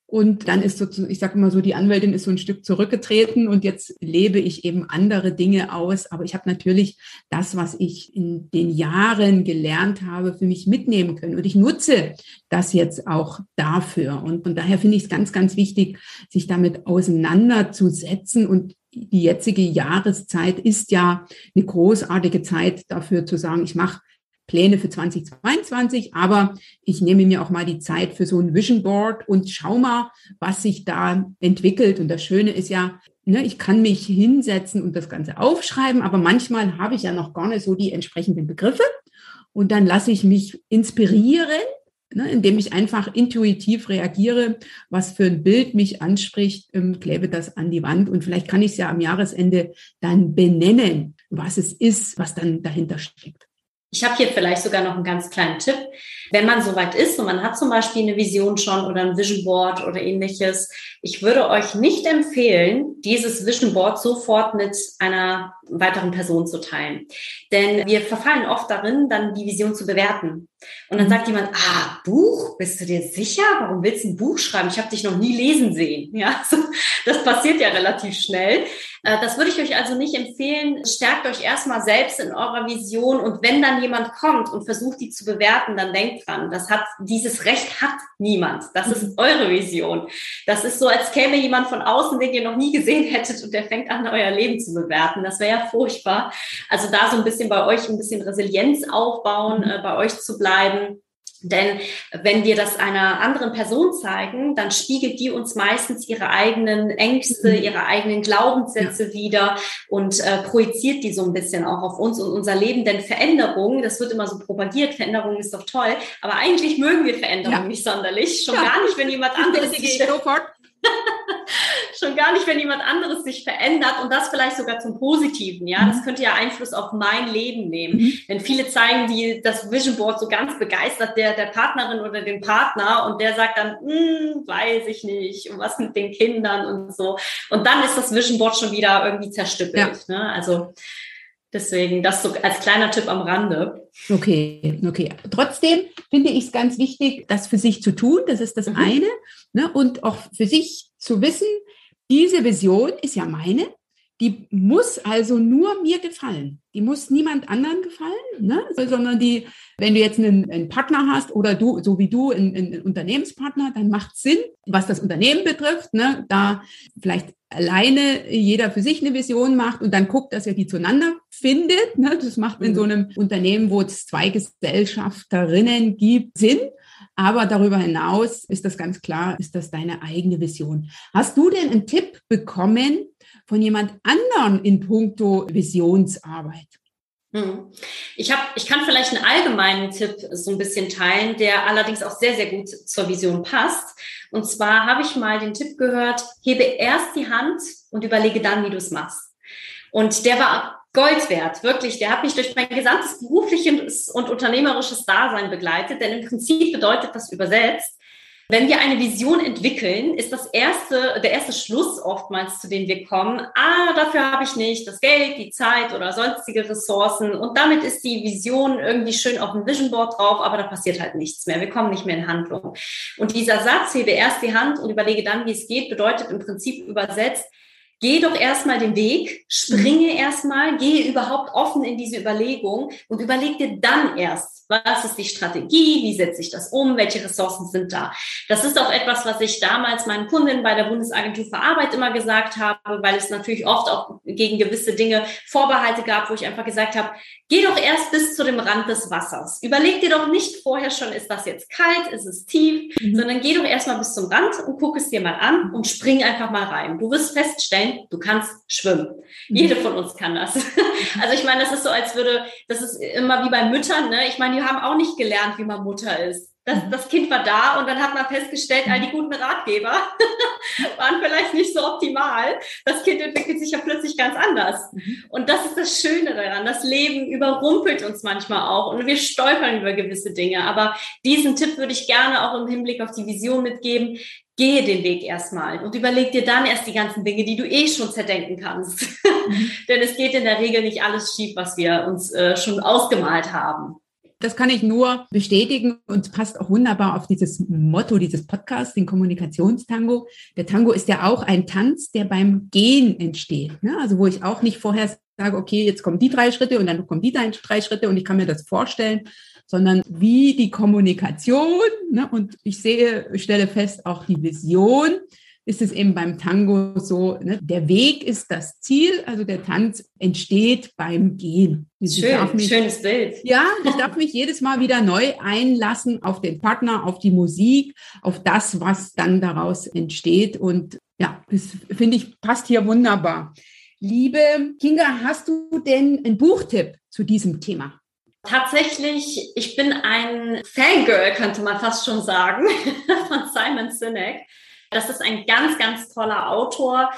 Und dann ist so, ich sage immer so, die Anwältin ist so ein Stück zurückgetreten und jetzt lebe ich eben andere Dinge aus. Aber ich habe natürlich das, was ich in den Jahren gelernt habe, für mich mitnehmen können. Und ich nutze das jetzt auch dafür. Und von daher finde ich es ganz, ganz wichtig, sich damit auseinanderzusetzen. Und die jetzige Jahreszeit ist ja eine großartige Zeit dafür zu sagen, ich mache Pläne für 2022, aber ich nehme mir auch mal die Zeit für so ein Vision Board und schau mal, was sich da entwickelt. Und das Schöne ist ja, ne, ich kann mich hinsetzen und das Ganze aufschreiben, aber manchmal habe ich ja noch gar nicht so die entsprechenden Begriffe. Und dann lasse ich mich inspirieren, ne, indem ich einfach intuitiv reagiere, was für ein Bild mich anspricht, ähm, klebe das an die Wand und vielleicht kann ich es ja am Jahresende dann benennen, was es ist, was dann dahinter steckt. Ich habe hier vielleicht sogar noch einen ganz kleinen Tipp. Wenn man soweit ist und man hat zum Beispiel eine Vision schon oder ein Vision Board oder ähnliches, ich würde euch nicht empfehlen, dieses Vision Board sofort mit einer weiteren Person zu teilen. Denn wir verfallen oft darin, dann die Vision zu bewerten. Und dann mhm. sagt jemand, ah, Buch, bist du dir sicher? Warum willst du ein Buch schreiben? Ich habe dich noch nie lesen sehen. Ja, das passiert ja relativ schnell. Äh, das würde ich euch also nicht empfehlen. Stärkt euch erstmal selbst in eurer Vision und wenn dann jemand kommt und versucht, die zu bewerten, dann denkt dran, das hat, dieses Recht hat niemand. Das ist mhm. eure Vision. Das ist so, als käme jemand von außen, den ihr noch nie gesehen hättet und der fängt an, euer Leben zu bewerten. Das wäre ja furchtbar. Also da so ein bisschen bei euch ein bisschen Resilienz aufbauen, äh, bei euch zu bleiben. Denn wenn wir das einer anderen Person zeigen, dann spiegelt die uns meistens ihre eigenen Ängste, mhm. ihre eigenen Glaubenssätze ja. wieder und äh, projiziert die so ein bisschen auch auf uns und unser Leben. Denn Veränderung, das wird immer so propagiert, Veränderung ist doch toll, aber eigentlich mögen wir Veränderung ja. nicht sonderlich. Schon ja. gar nicht, wenn jemand anderes sofort Schon gar nicht, wenn jemand anderes sich verändert und das vielleicht sogar zum Positiven. Ja, das mhm. könnte ja Einfluss auf mein Leben nehmen. Mhm. Denn viele zeigen die das Vision Board so ganz begeistert der, der Partnerin oder den Partner und der sagt dann, hm, weiß ich nicht, und was mit den Kindern und so. Und dann ist das Vision Board schon wieder irgendwie zerstückelt. Ja. Ne? Also Deswegen das so als kleiner Tipp am Rande. Okay, okay. Trotzdem finde ich es ganz wichtig, das für sich zu tun. Das ist das mhm. eine. Ne? Und auch für sich zu wissen, diese Vision ist ja meine. Die muss also nur mir gefallen. Die muss niemand anderen gefallen, ne? sondern die, wenn du jetzt einen, einen Partner hast oder du, so wie du, einen, einen Unternehmenspartner, dann macht Sinn, was das Unternehmen betrifft, ne? da vielleicht alleine jeder für sich eine Vision macht und dann guckt, dass er die zueinander findet. Ne? Das macht in so mhm. einem Unternehmen, wo es zwei Gesellschafterinnen gibt, Sinn. Aber darüber hinaus ist das ganz klar, ist das deine eigene Vision. Hast du denn einen Tipp bekommen, von jemand anderen in puncto Visionsarbeit? Hm. Ich, hab, ich kann vielleicht einen allgemeinen Tipp so ein bisschen teilen, der allerdings auch sehr, sehr gut zur Vision passt. Und zwar habe ich mal den Tipp gehört, hebe erst die Hand und überlege dann, wie du es machst. Und der war Gold wert, wirklich. Der hat mich durch mein gesamtes berufliches und unternehmerisches Dasein begleitet, denn im Prinzip bedeutet das übersetzt, wenn wir eine Vision entwickeln, ist das erste, der erste Schluss oftmals, zu dem wir kommen, ah, dafür habe ich nicht das Geld, die Zeit oder sonstige Ressourcen. Und damit ist die Vision irgendwie schön auf dem Vision Board drauf, aber da passiert halt nichts mehr. Wir kommen nicht mehr in Handlung. Und dieser Satz, hebe erst die Hand und überlege dann, wie es geht, bedeutet im Prinzip übersetzt, Geh doch erstmal den Weg, springe mhm. erstmal, gehe überhaupt offen in diese Überlegung und überleg dir dann erst, was ist die Strategie, wie setze ich das um, welche Ressourcen sind da. Das ist auch etwas, was ich damals meinen Kundinnen bei der Bundesagentur für Arbeit immer gesagt habe, weil es natürlich oft auch gegen gewisse Dinge Vorbehalte gab, wo ich einfach gesagt habe, geh doch erst bis zu dem Rand des Wassers. Überleg dir doch nicht vorher schon, ist das jetzt kalt, ist es tief, mhm. sondern geh doch erstmal bis zum Rand und guck es dir mal an und spring einfach mal rein. Du wirst feststellen, du kannst schwimmen. Mhm. Jede von uns kann das. Also ich meine, das ist so, als würde, das ist immer wie bei Müttern, ne? Ich meine, die haben auch nicht gelernt, wie man Mutter ist. Das, mhm. das Kind war da und dann hat man festgestellt, all die guten Ratgeber waren vielleicht nicht so optimal. Das Kind entwickelt sich ja plötzlich ganz anders. Mhm. Und das ist das Schöne daran. Das Leben überrumpelt uns manchmal auch und wir stolpern über gewisse Dinge. Aber diesen Tipp würde ich gerne auch im Hinblick auf die Vision mitgeben. Gehe den Weg erstmal und überleg dir dann erst die ganzen Dinge, die du eh schon zerdenken kannst. Mhm. Denn es geht in der Regel nicht alles schief, was wir uns äh, schon ausgemalt haben. Das kann ich nur bestätigen und passt auch wunderbar auf dieses Motto dieses Podcasts, den Kommunikationstango. Der Tango ist ja auch ein Tanz, der beim Gehen entsteht. Ne? Also wo ich auch nicht vorher sage, okay, jetzt kommen die drei Schritte und dann kommen die drei Schritte und ich kann mir das vorstellen, sondern wie die Kommunikation. Ne? Und ich sehe, stelle fest, auch die Vision ist es eben beim Tango so, ne, der Weg ist das Ziel, also der Tanz entsteht beim Gehen. Schön, mich, schönes Bild. Ja, ich darf mich jedes Mal wieder neu einlassen auf den Partner, auf die Musik, auf das, was dann daraus entsteht. Und ja, das finde ich passt hier wunderbar. Liebe Kinga, hast du denn einen Buchtipp zu diesem Thema? Tatsächlich, ich bin ein Fangirl, könnte man fast schon sagen, von Simon Sinek. Das ist ein ganz, ganz toller Autor,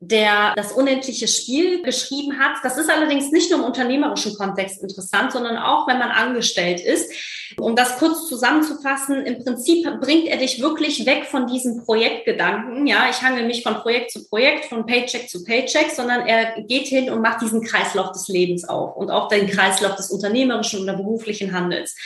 der das unendliche Spiel geschrieben hat. Das ist allerdings nicht nur im unternehmerischen Kontext interessant, sondern auch, wenn man angestellt ist. Um das kurz zusammenzufassen, im Prinzip bringt er dich wirklich weg von diesen Projektgedanken. Ja, ich hangel mich von Projekt zu Projekt, von Paycheck zu Paycheck, sondern er geht hin und macht diesen Kreislauf des Lebens auf und auch den Kreislauf des unternehmerischen oder beruflichen Handels.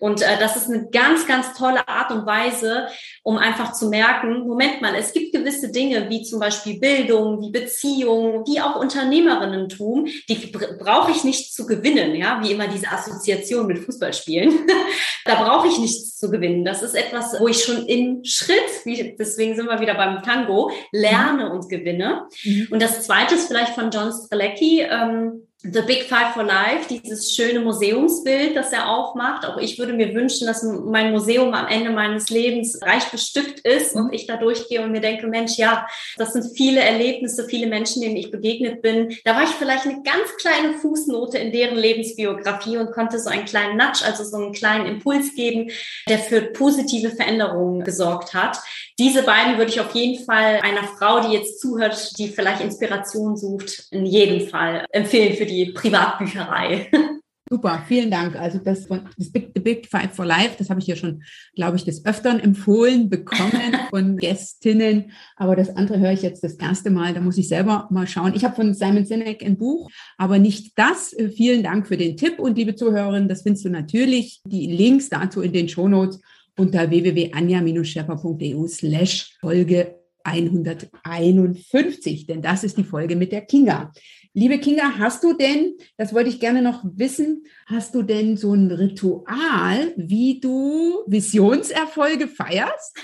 Und äh, das ist eine ganz, ganz tolle Art und Weise, um einfach zu merken, Moment mal, es gibt gewisse Dinge wie zum Beispiel Bildung, wie Beziehung, wie auch Unternehmerinnentum, die brauche ich nicht zu gewinnen, ja, wie immer diese Assoziation mit Fußballspielen. da brauche ich nichts zu gewinnen. Das ist etwas, wo ich schon im Schritt, wie, deswegen sind wir wieder beim Tango, lerne und gewinne. Mhm. Und das zweite ist vielleicht von John Strelecki, ähm, The Big Five for Life, dieses schöne Museumsbild, das er aufmacht. Auch ich würde mir wünschen, dass mein Museum am Ende meines Lebens reich bestückt ist und ich da durchgehe und mir denke, Mensch, ja, das sind viele Erlebnisse, viele Menschen, denen ich begegnet bin. Da war ich vielleicht eine ganz kleine Fußnote in deren Lebensbiografie und konnte so einen kleinen Nudge, also so einen kleinen Impuls geben, der für positive Veränderungen gesorgt hat. Diese beiden würde ich auf jeden Fall einer Frau, die jetzt zuhört, die vielleicht Inspiration sucht, in jedem Fall empfehlen für die Privatbücherei. Super, vielen Dank. Also das, das Big, The Big Five for Life, das habe ich ja schon, glaube ich, des Öfteren empfohlen bekommen von Gästinnen. Aber das andere höre ich jetzt das erste Mal. Da muss ich selber mal schauen. Ich habe von Simon Sinek ein Buch, aber nicht das. Vielen Dank für den Tipp. Und liebe Zuhörerinnen, das findest du natürlich, die Links dazu in den Shownotes unter www.anja-schepper.eu slash Folge 151, denn das ist die Folge mit der Kinga. Liebe Kinga, hast du denn, das wollte ich gerne noch wissen, hast du denn so ein Ritual, wie du Visionserfolge feierst?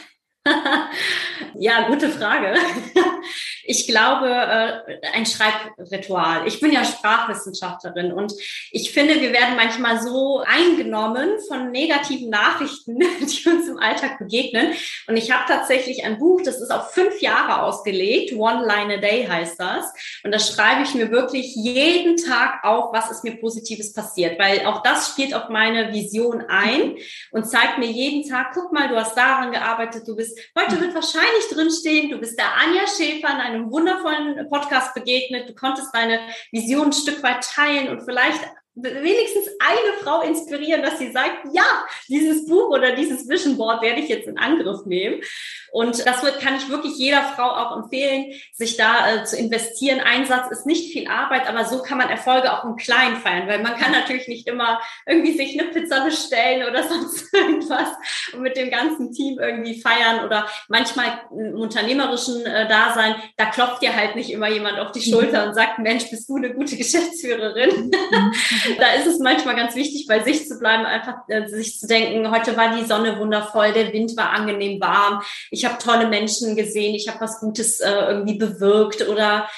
ja, gute Frage. Ich glaube, äh, ein Schreibritual. Ich bin ja Sprachwissenschaftlerin und ich finde, wir werden manchmal so eingenommen von negativen Nachrichten, die uns im Alltag begegnen. Und ich habe tatsächlich ein Buch, das ist auf fünf Jahre ausgelegt. One Line a Day heißt das. Und da schreibe ich mir wirklich jeden Tag auf, was ist mir Positives passiert, weil auch das spielt auf meine Vision ein und zeigt mir jeden Tag, guck mal, du hast daran gearbeitet, du bist, heute wird wahrscheinlich drinstehen, du bist der Anja Schäfer in einem wundervollen Podcast begegnet, du konntest deine Vision ein Stück weit teilen und vielleicht wenigstens eine Frau inspirieren, dass sie sagt, ja, dieses Buch oder dieses Vision Board werde ich jetzt in Angriff nehmen. Und das wird, kann ich wirklich jeder Frau auch empfehlen, sich da äh, zu investieren. Einsatz ist nicht viel Arbeit, aber so kann man Erfolge auch im Kleinen feiern, weil man kann natürlich nicht immer irgendwie sich eine Pizza bestellen oder sonst irgendwas und mit dem ganzen Team irgendwie feiern oder manchmal im unternehmerischen äh, Dasein, da klopft dir halt nicht immer jemand auf die Schulter mhm. und sagt, Mensch, bist du eine gute Geschäftsführerin? Mhm. da ist es manchmal ganz wichtig, bei sich zu bleiben, einfach äh, sich zu denken, heute war die Sonne wundervoll, der Wind war angenehm warm, ich habe tolle Menschen gesehen, ich habe was Gutes äh, irgendwie bewirkt oder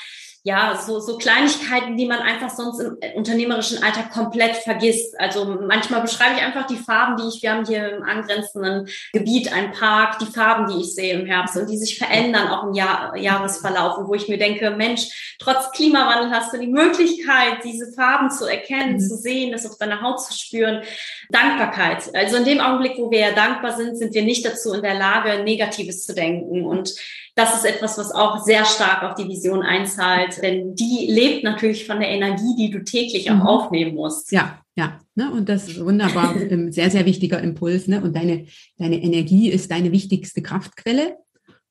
ja, so, so Kleinigkeiten, die man einfach sonst im unternehmerischen Alltag komplett vergisst. Also manchmal beschreibe ich einfach die Farben, die ich, wir haben hier im angrenzenden Gebiet einen Park, die Farben, die ich sehe im Herbst und die sich verändern auch im Jahr, Jahresverlauf, und wo ich mir denke, Mensch, trotz Klimawandel hast du die Möglichkeit, diese Farben zu erkennen, mhm. zu sehen, das auf deiner Haut zu spüren. Dankbarkeit. Also in dem Augenblick, wo wir ja dankbar sind, sind wir nicht dazu in der Lage, Negatives zu denken. Und das ist etwas, was auch sehr stark auf die Vision einzahlt, denn die lebt natürlich von der Energie, die du täglich auch mhm. aufnehmen musst. Ja, ja, ne? und das ist wunderbar, ein sehr, sehr wichtiger Impuls. Ne? Und deine, deine Energie ist deine wichtigste Kraftquelle.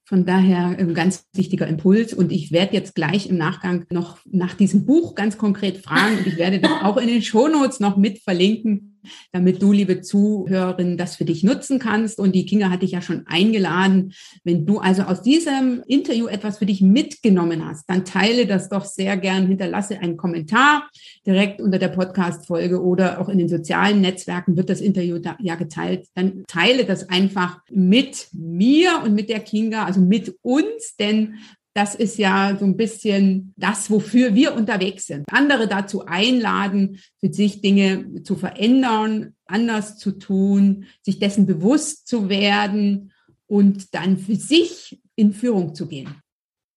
Von daher ein ganz wichtiger Impuls. Und ich werde jetzt gleich im Nachgang noch nach diesem Buch ganz konkret fragen. Und ich werde das auch in den Shownotes noch mit verlinken, damit du, liebe Zuhörerin, das für dich nutzen kannst. Und die Kinga hatte ich ja schon eingeladen. Wenn du also aus diesem Interview etwas für dich mitgenommen hast, dann teile das doch sehr gern, hinterlasse einen Kommentar direkt unter der Podcast-Folge oder auch in den sozialen Netzwerken wird das Interview da, ja geteilt. Dann teile das einfach mit mir und mit der Kinga, also mit uns, denn das ist ja so ein bisschen das, wofür wir unterwegs sind. Andere dazu einladen, für sich Dinge zu verändern, anders zu tun, sich dessen bewusst zu werden und dann für sich in Führung zu gehen.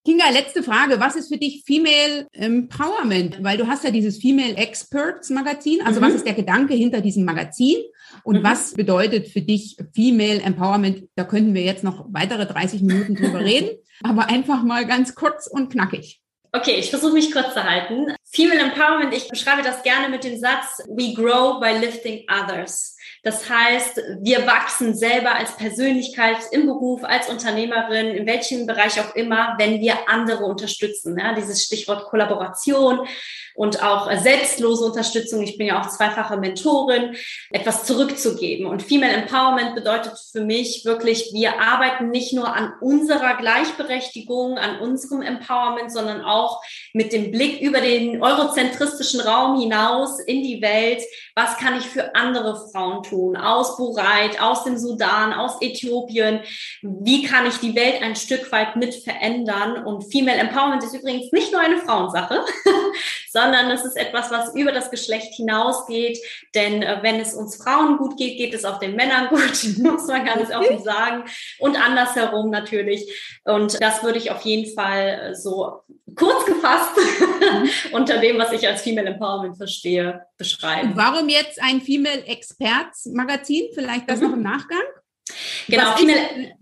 Kinga, letzte Frage. Was ist für dich Female Empowerment? Weil du hast ja dieses Female Experts Magazin. Also mhm. was ist der Gedanke hinter diesem Magazin? Und mhm. was bedeutet für dich Female Empowerment? Da könnten wir jetzt noch weitere 30 Minuten drüber reden, aber einfach mal ganz kurz und knackig. Okay, ich versuche mich kurz zu halten. Female Empowerment, ich beschreibe das gerne mit dem Satz, we grow by lifting others. Das heißt, wir wachsen selber als Persönlichkeit im Beruf, als Unternehmerin, in welchem Bereich auch immer, wenn wir andere unterstützen. Ja, dieses Stichwort Kollaboration und auch selbstlose Unterstützung. Ich bin ja auch zweifache Mentorin, etwas zurückzugeben. Und Female Empowerment bedeutet für mich wirklich, wir arbeiten nicht nur an unserer Gleichberechtigung, an unserem Empowerment, sondern auch mit dem Blick über den eurozentristischen Raum hinaus in die Welt. Was kann ich für andere Frauen tun? Aus Bureit, aus dem Sudan, aus Äthiopien. Wie kann ich die Welt ein Stück weit mit verändern? Und Female Empowerment ist übrigens nicht nur eine Frauensache, sondern es ist etwas, was über das Geschlecht hinausgeht. Denn äh, wenn es uns Frauen gut geht, geht es auch den Männern gut, muss man ganz offen sagen. Und andersherum natürlich. Und das würde ich auf jeden Fall äh, so kurz gefasst unter dem, was ich als Female Empowerment verstehe, beschreiben. Und warum jetzt ein Female Experts Magazin? Vielleicht das mhm. noch im Nachgang? Genau. Was ist,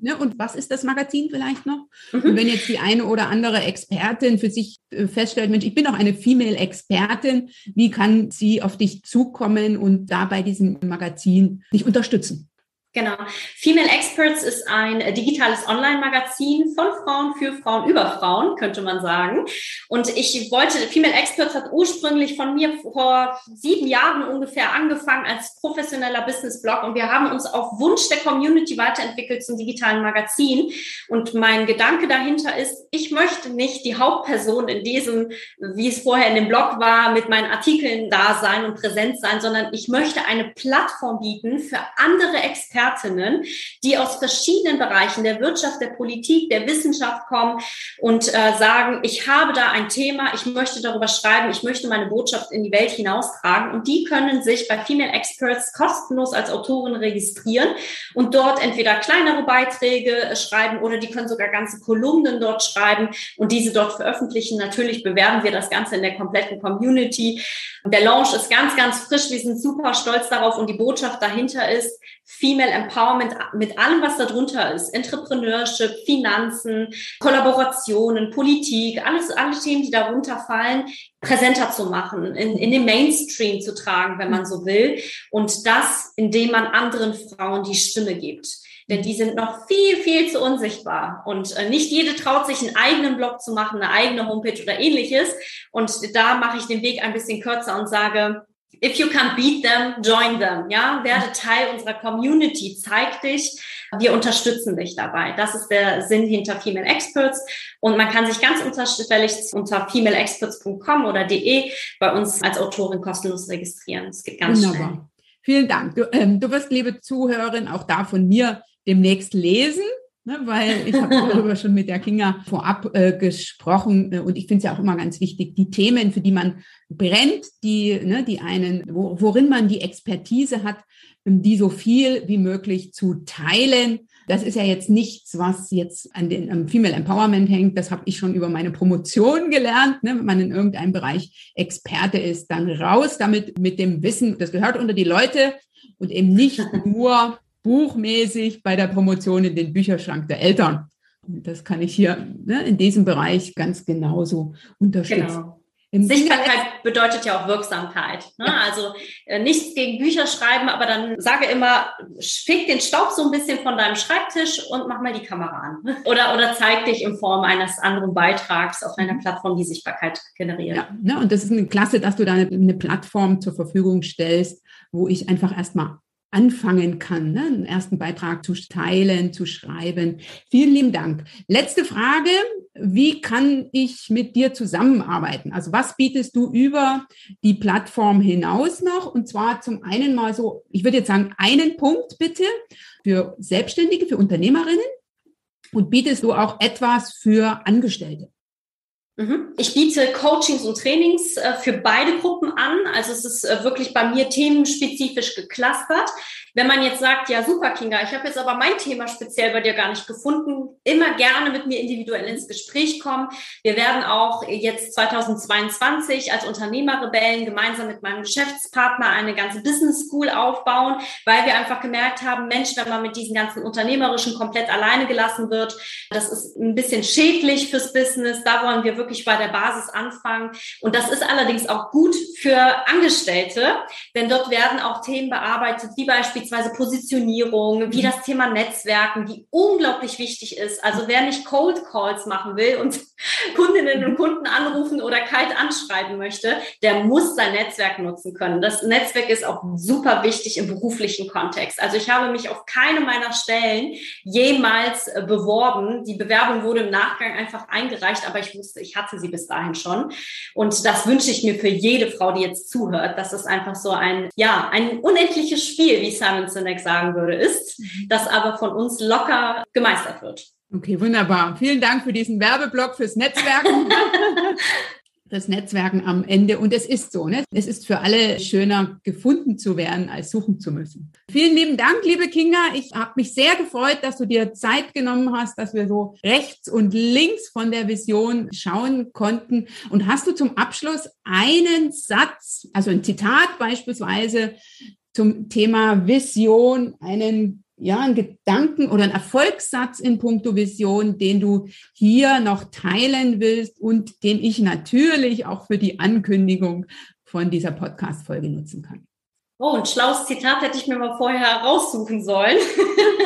ne, und was ist das Magazin vielleicht noch? Mhm. Und wenn jetzt die eine oder andere Expertin für sich äh, feststellt, Mensch, ich bin auch eine Female-Expertin, wie kann sie auf dich zukommen und da bei diesem Magazin dich unterstützen? Genau. Female Experts ist ein digitales Online-Magazin von Frauen für Frauen über Frauen, könnte man sagen. Und ich wollte, Female Experts hat ursprünglich von mir vor sieben Jahren ungefähr angefangen als professioneller Business-Blog und wir haben uns auf Wunsch der Community weiterentwickelt zum digitalen Magazin. Und mein Gedanke dahinter ist, ich möchte nicht die Hauptperson in diesem, wie es vorher in dem Blog war, mit meinen Artikeln da sein und präsent sein, sondern ich möchte eine Plattform bieten für andere Experten, Expertinnen, die aus verschiedenen Bereichen der Wirtschaft, der Politik, der Wissenschaft kommen und äh, sagen, ich habe da ein Thema, ich möchte darüber schreiben, ich möchte meine Botschaft in die Welt hinaustragen. Und die können sich bei Female Experts kostenlos als Autorin registrieren und dort entweder kleinere Beiträge äh, schreiben oder die können sogar ganze Kolumnen dort schreiben und diese dort veröffentlichen. Natürlich bewerben wir das Ganze in der kompletten Community. Der Launch ist ganz, ganz frisch. Wir sind super stolz darauf und die Botschaft dahinter ist Female Empowerment mit allem, was darunter ist. Entrepreneurship, Finanzen, Kollaborationen, Politik, alles, alle Themen, die darunter fallen, präsenter zu machen, in, in den Mainstream zu tragen, wenn man so will. Und das, indem man anderen Frauen die Stimme gibt. Denn die sind noch viel, viel zu unsichtbar. Und äh, nicht jede traut sich, einen eigenen Blog zu machen, eine eigene Homepage oder ähnliches. Und da mache ich den Weg ein bisschen kürzer und sage, If you can't beat them, join them. Ja, werde Teil unserer Community. Zeig dich. Wir unterstützen dich dabei. Das ist der Sinn hinter Female Experts. Und man kann sich ganz unterschwellig unter femaleexperts.com oder de bei uns als Autorin kostenlos registrieren. Es geht ganz Wunderbar. schnell. Vielen Dank. Du, ähm, du wirst, liebe Zuhörerin, auch da von mir demnächst lesen ne, weil ich habe darüber schon mit der Kinga vorab äh, gesprochen äh, und ich finde es ja auch immer ganz wichtig, die Themen, für die man brennt, die, ne, die einen, wo, worin man die Expertise hat, die so viel wie möglich zu teilen. Das ist ja jetzt nichts, was jetzt an den am Female Empowerment hängt. Das habe ich schon über meine Promotion gelernt. Ne? Wenn man in irgendeinem Bereich Experte ist, dann raus damit mit dem Wissen. Das gehört unter die Leute und eben nicht nur buchmäßig bei der Promotion in den Bücherschrank der Eltern. Das kann ich hier ne, in diesem Bereich ganz genauso unterstützen. Genau. Sichtbarkeit bedeutet ja auch Wirksamkeit. Ne? Ja. Also äh, nichts gegen Bücher schreiben, aber dann sage immer, fick den Staub so ein bisschen von deinem Schreibtisch und mach mal die Kamera an. Oder, oder zeig dich in Form eines anderen Beitrags auf einer mhm. Plattform, die Sichtbarkeit generiert. Ja, ne? und das ist eine Klasse, dass du da eine, eine Plattform zur Verfügung stellst, wo ich einfach erstmal anfangen kann, ne? einen ersten Beitrag zu teilen, zu schreiben. Vielen lieben Dank. Letzte Frage. Wie kann ich mit dir zusammenarbeiten? Also was bietest du über die Plattform hinaus noch? Und zwar zum einen mal so, ich würde jetzt sagen, einen Punkt bitte für Selbstständige, für Unternehmerinnen. Und bietest du auch etwas für Angestellte? Mhm. Ich biete Coachings und Trainings äh, für beide Gruppen an. Also es ist äh, wirklich bei mir themenspezifisch geclustert. Wenn man jetzt sagt, ja super, Kinga, ich habe jetzt aber mein Thema speziell bei dir gar nicht gefunden, immer gerne mit mir individuell ins Gespräch kommen. Wir werden auch jetzt 2022 als Unternehmerrebellen gemeinsam mit meinem Geschäftspartner eine ganze Business School aufbauen, weil wir einfach gemerkt haben, Mensch, wenn man mit diesen ganzen Unternehmerischen komplett alleine gelassen wird, das ist ein bisschen schädlich fürs Business. Da wollen wir wirklich bei der Basis anfangen. Und das ist allerdings auch gut für Angestellte, denn dort werden auch Themen bearbeitet, wie beispielsweise beispielsweise Positionierung, wie mhm. das Thema Netzwerken, die unglaublich wichtig ist. Also wer nicht Cold Calls machen will und Kundinnen und mhm. Kunden anrufen oder kalt anschreiben möchte, der muss sein Netzwerk nutzen können. Das Netzwerk ist auch super wichtig im beruflichen Kontext. Also ich habe mich auf keine meiner Stellen jemals äh, beworben. Die Bewerbung wurde im Nachgang einfach eingereicht, aber ich wusste, ich hatte sie bis dahin schon. Und das wünsche ich mir für jede Frau, die jetzt zuhört. Das ist einfach so ein, ja, ein unendliches Spiel, wie Simon Simon Sinek sagen würde, ist, mhm. das aber von uns locker gemeistert wird. Okay, wunderbar. Vielen Dank für diesen Werbeblock fürs Netzwerken. das Netzwerken am Ende. Und es ist so, ne? Es ist für alle schöner, gefunden zu werden, als suchen zu müssen. Vielen lieben Dank, liebe Kinga. Ich habe mich sehr gefreut, dass du dir Zeit genommen hast, dass wir so rechts und links von der Vision schauen konnten. Und hast du zum Abschluss einen Satz, also ein Zitat beispielsweise, zum Thema Vision einen ja, einen Gedanken oder einen Erfolgssatz in puncto Vision, den du hier noch teilen willst und den ich natürlich auch für die Ankündigung von dieser Podcast-Folge nutzen kann. Oh, ein schlaues Zitat hätte ich mir mal vorher heraussuchen sollen.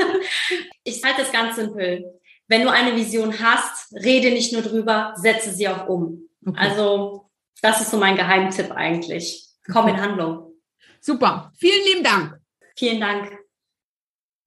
ich halte es ganz simpel. Wenn du eine Vision hast, rede nicht nur drüber, setze sie auch um. Okay. Also, das ist so mein Geheimtipp eigentlich. Komm okay. in Handlung. Super. Vielen lieben Dank. Vielen Dank.